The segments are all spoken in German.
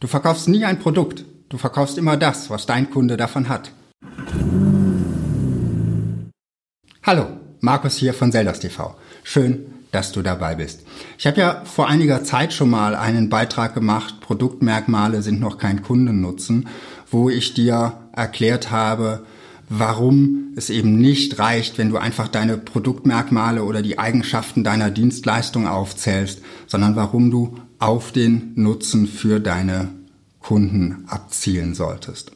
Du verkaufst nie ein Produkt, du verkaufst immer das, was dein Kunde davon hat. Hallo, Markus hier von Zeldas TV. Schön, dass du dabei bist. Ich habe ja vor einiger Zeit schon mal einen Beitrag gemacht, Produktmerkmale sind noch kein Kundennutzen, wo ich dir erklärt habe, warum es eben nicht reicht, wenn du einfach deine Produktmerkmale oder die Eigenschaften deiner Dienstleistung aufzählst, sondern warum du auf den Nutzen für deine Kunden abzielen solltest.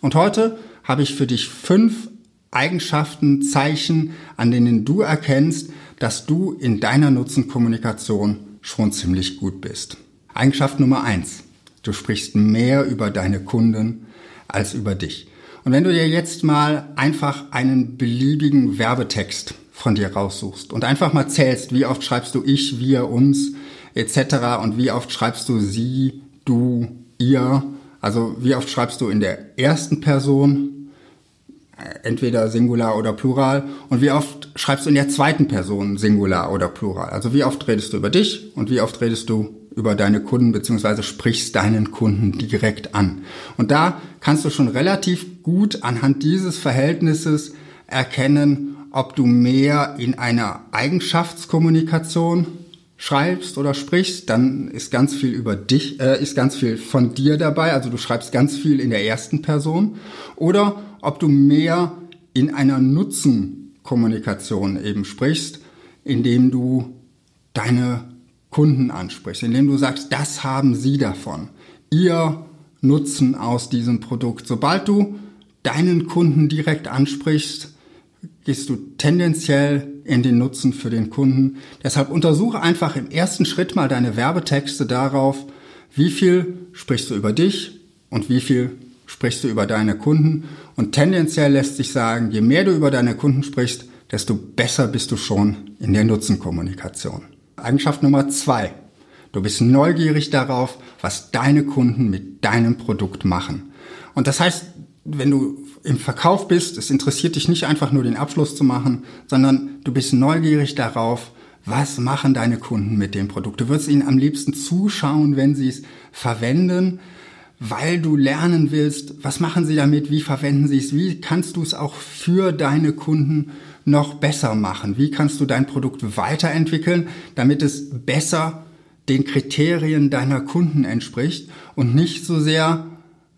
Und heute habe ich für dich fünf Eigenschaften, Zeichen, an denen du erkennst, dass du in deiner Nutzenkommunikation schon ziemlich gut bist. Eigenschaft Nummer eins. Du sprichst mehr über deine Kunden als über dich. Und wenn du dir jetzt mal einfach einen beliebigen Werbetext von dir raussuchst und einfach mal zählst, wie oft schreibst du ich, wir, uns etc. und wie oft schreibst du sie, du, ihr, also wie oft schreibst du in der ersten Person, äh, entweder Singular oder Plural, und wie oft schreibst du in der zweiten Person Singular oder Plural. Also wie oft redest du über dich und wie oft redest du über deine Kunden beziehungsweise sprichst deinen Kunden direkt an. Und da kannst du schon relativ gut anhand dieses Verhältnisses erkennen, ob du mehr in einer Eigenschaftskommunikation schreibst oder sprichst, dann ist ganz viel über dich, äh, ist ganz viel von dir dabei. Also du schreibst ganz viel in der ersten Person. Oder ob du mehr in einer Nutzenkommunikation eben sprichst, indem du deine Kunden ansprichst, indem du sagst, das haben sie davon. Ihr Nutzen aus diesem Produkt. Sobald du deinen Kunden direkt ansprichst, gehst du tendenziell in den Nutzen für den Kunden. Deshalb untersuche einfach im ersten Schritt mal deine Werbetexte darauf, wie viel sprichst du über dich und wie viel sprichst du über deine Kunden. Und tendenziell lässt sich sagen, je mehr du über deine Kunden sprichst, desto besser bist du schon in der Nutzenkommunikation. Eigenschaft Nummer zwei. Du bist neugierig darauf, was deine Kunden mit deinem Produkt machen. Und das heißt, wenn du im Verkauf bist, es interessiert dich nicht einfach nur den Abschluss zu machen, sondern du bist neugierig darauf, was machen deine Kunden mit dem Produkt. Du wirst ihnen am liebsten zuschauen, wenn sie es verwenden, weil du lernen willst, was machen sie damit, wie verwenden sie es, wie kannst du es auch für deine Kunden noch besser machen, wie kannst du dein Produkt weiterentwickeln, damit es besser den Kriterien deiner Kunden entspricht und nicht so sehr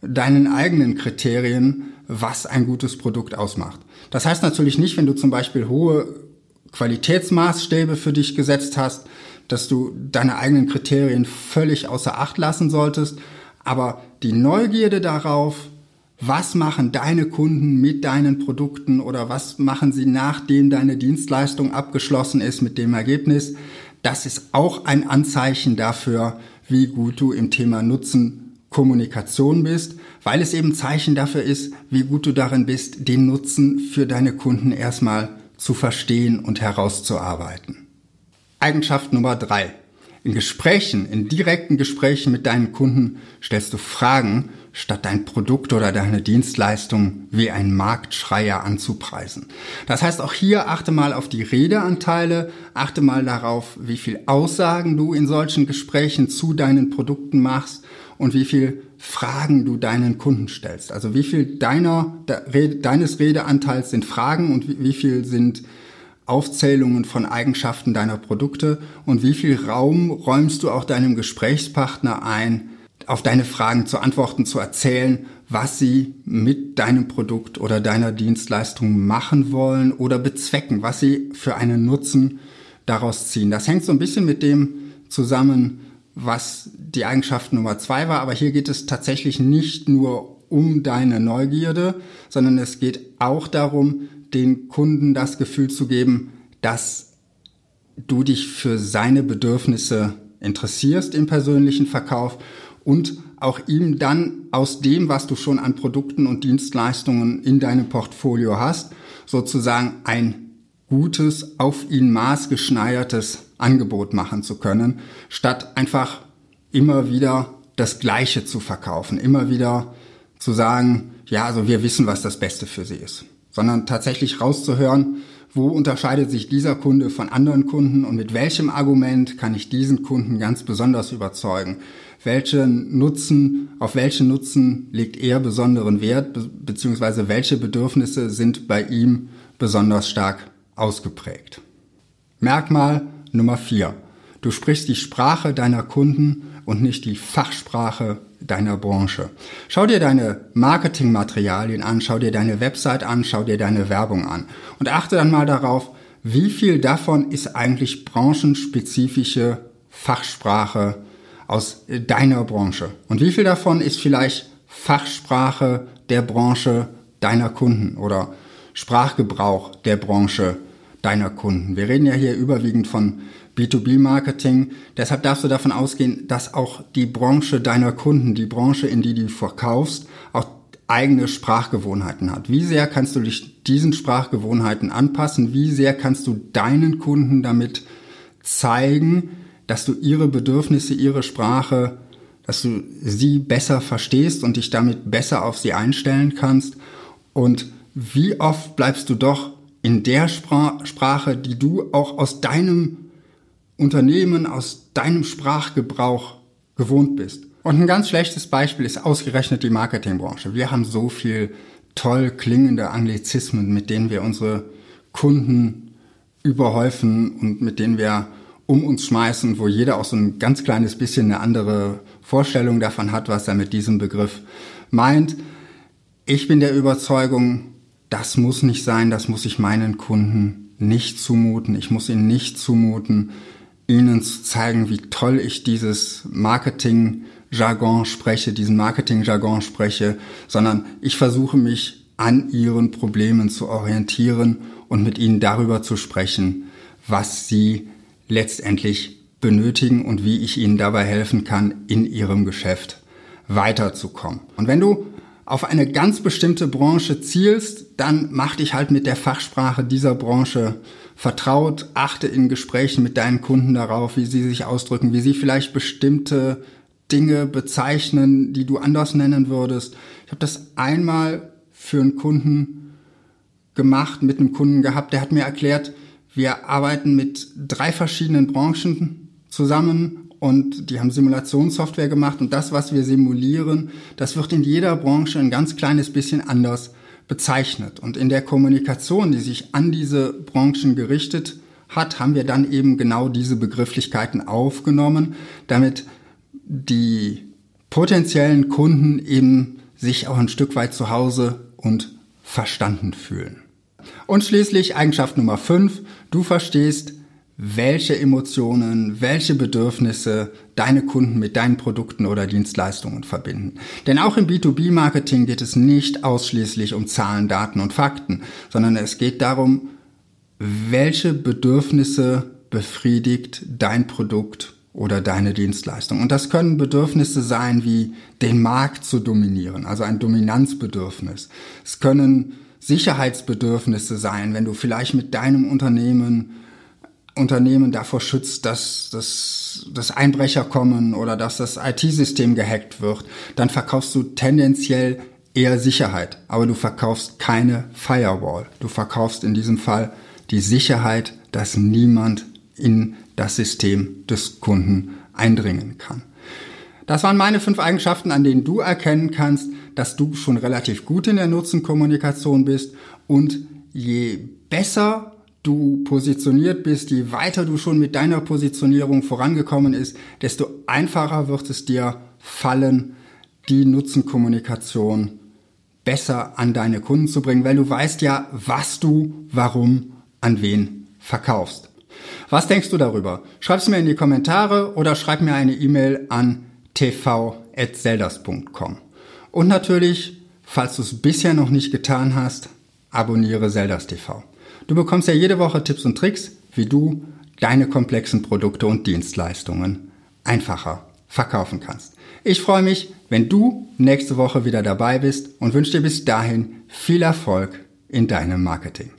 deinen eigenen Kriterien, was ein gutes Produkt ausmacht. Das heißt natürlich nicht, wenn du zum Beispiel hohe Qualitätsmaßstäbe für dich gesetzt hast, dass du deine eigenen Kriterien völlig außer Acht lassen solltest, aber die Neugierde darauf, was machen deine Kunden mit deinen Produkten oder was machen sie nachdem deine Dienstleistung abgeschlossen ist mit dem Ergebnis, das ist auch ein Anzeichen dafür, wie gut du im Thema Nutzen Kommunikation bist, weil es eben Zeichen dafür ist, wie gut du darin bist, den Nutzen für deine Kunden erstmal zu verstehen und herauszuarbeiten. Eigenschaft Nummer drei. In Gesprächen, in direkten Gesprächen mit deinen Kunden stellst du Fragen, statt dein Produkt oder deine Dienstleistung wie ein Marktschreier anzupreisen. Das heißt, auch hier achte mal auf die Redeanteile, achte mal darauf, wie viel Aussagen du in solchen Gesprächen zu deinen Produkten machst und wie viel Fragen du deinen Kunden stellst. Also wie viel deiner, deines Redeanteils sind Fragen und wie viel sind Aufzählungen von Eigenschaften deiner Produkte und wie viel Raum räumst du auch deinem Gesprächspartner ein, auf deine Fragen zu antworten, zu erzählen, was sie mit deinem Produkt oder deiner Dienstleistung machen wollen oder bezwecken, was sie für einen Nutzen daraus ziehen. Das hängt so ein bisschen mit dem zusammen, was die Eigenschaft Nummer zwei war. Aber hier geht es tatsächlich nicht nur um deine Neugierde, sondern es geht auch darum, den Kunden das Gefühl zu geben, dass du dich für seine Bedürfnisse interessierst im persönlichen Verkauf und auch ihm dann aus dem, was du schon an Produkten und Dienstleistungen in deinem Portfolio hast, sozusagen ein gutes, auf ihn maßgeschneidertes Angebot machen zu können, statt einfach immer wieder das Gleiche zu verkaufen, immer wieder zu sagen, ja, also wir wissen, was das Beste für sie ist, sondern tatsächlich rauszuhören, wo unterscheidet sich dieser Kunde von anderen Kunden und mit welchem Argument kann ich diesen Kunden ganz besonders überzeugen? Welchen Nutzen, auf welchen Nutzen legt er besonderen Wert, beziehungsweise welche Bedürfnisse sind bei ihm besonders stark ausgeprägt? Merkmal Nummer vier: Du sprichst die Sprache deiner Kunden und nicht die Fachsprache deiner Branche. Schau dir deine Marketingmaterialien an, schau dir deine Website an, schau dir deine Werbung an. Und achte dann mal darauf, wie viel davon ist eigentlich branchenspezifische Fachsprache aus deiner Branche? Und wie viel davon ist vielleicht Fachsprache der Branche deiner Kunden oder Sprachgebrauch der Branche deiner Kunden. Wir reden ja hier überwiegend von B2B-Marketing. Deshalb darfst du davon ausgehen, dass auch die Branche deiner Kunden, die Branche, in die du verkaufst, auch eigene Sprachgewohnheiten hat. Wie sehr kannst du dich diesen Sprachgewohnheiten anpassen? Wie sehr kannst du deinen Kunden damit zeigen, dass du ihre Bedürfnisse, ihre Sprache, dass du sie besser verstehst und dich damit besser auf sie einstellen kannst? Und wie oft bleibst du doch in der Sprache, die du auch aus deinem Unternehmen, aus deinem Sprachgebrauch gewohnt bist. Und ein ganz schlechtes Beispiel ist ausgerechnet die Marketingbranche. Wir haben so viel toll klingende Anglizismen, mit denen wir unsere Kunden überhäufen und mit denen wir um uns schmeißen, wo jeder auch so ein ganz kleines bisschen eine andere Vorstellung davon hat, was er mit diesem Begriff meint. Ich bin der Überzeugung, das muss nicht sein, das muss ich meinen Kunden nicht zumuten. Ich muss ihnen nicht zumuten, ihnen zu zeigen, wie toll ich dieses Marketing-Jargon spreche, diesen Marketing-Jargon spreche, sondern ich versuche mich an ihren Problemen zu orientieren und mit ihnen darüber zu sprechen, was sie letztendlich benötigen und wie ich ihnen dabei helfen kann, in ihrem Geschäft weiterzukommen. Und wenn du auf eine ganz bestimmte Branche zielst, dann mach dich halt mit der Fachsprache dieser Branche vertraut, achte in Gesprächen mit deinen Kunden darauf, wie sie sich ausdrücken, wie sie vielleicht bestimmte Dinge bezeichnen, die du anders nennen würdest. Ich habe das einmal für einen Kunden gemacht, mit einem Kunden gehabt, der hat mir erklärt, wir arbeiten mit drei verschiedenen Branchen zusammen und die haben Simulationssoftware gemacht und das, was wir simulieren, das wird in jeder Branche ein ganz kleines bisschen anders bezeichnet. Und in der Kommunikation, die sich an diese Branchen gerichtet hat, haben wir dann eben genau diese Begrifflichkeiten aufgenommen, damit die potenziellen Kunden eben sich auch ein Stück weit zu Hause und verstanden fühlen. Und schließlich Eigenschaft Nummer 5, du verstehst welche Emotionen, welche Bedürfnisse deine Kunden mit deinen Produkten oder Dienstleistungen verbinden. Denn auch im B2B-Marketing geht es nicht ausschließlich um Zahlen, Daten und Fakten, sondern es geht darum, welche Bedürfnisse befriedigt dein Produkt oder deine Dienstleistung. Und das können Bedürfnisse sein wie den Markt zu dominieren, also ein Dominanzbedürfnis. Es können Sicherheitsbedürfnisse sein, wenn du vielleicht mit deinem Unternehmen Unternehmen davor schützt, dass, dass, dass Einbrecher kommen oder dass das IT-System gehackt wird, dann verkaufst du tendenziell eher Sicherheit, aber du verkaufst keine Firewall. Du verkaufst in diesem Fall die Sicherheit, dass niemand in das System des Kunden eindringen kann. Das waren meine fünf Eigenschaften, an denen du erkennen kannst, dass du schon relativ gut in der Nutzenkommunikation bist und je besser du positioniert bist, je weiter du schon mit deiner Positionierung vorangekommen ist, desto einfacher wird es dir fallen, die Nutzenkommunikation besser an deine Kunden zu bringen, weil du weißt ja, was du, warum, an wen verkaufst. Was denkst du darüber? Schreib es mir in die Kommentare oder schreib mir eine E-Mail an tv.zelders.com. Und natürlich, falls du es bisher noch nicht getan hast, abonniere Zeldas TV. Du bekommst ja jede Woche Tipps und Tricks, wie du deine komplexen Produkte und Dienstleistungen einfacher verkaufen kannst. Ich freue mich, wenn du nächste Woche wieder dabei bist und wünsche dir bis dahin viel Erfolg in deinem Marketing.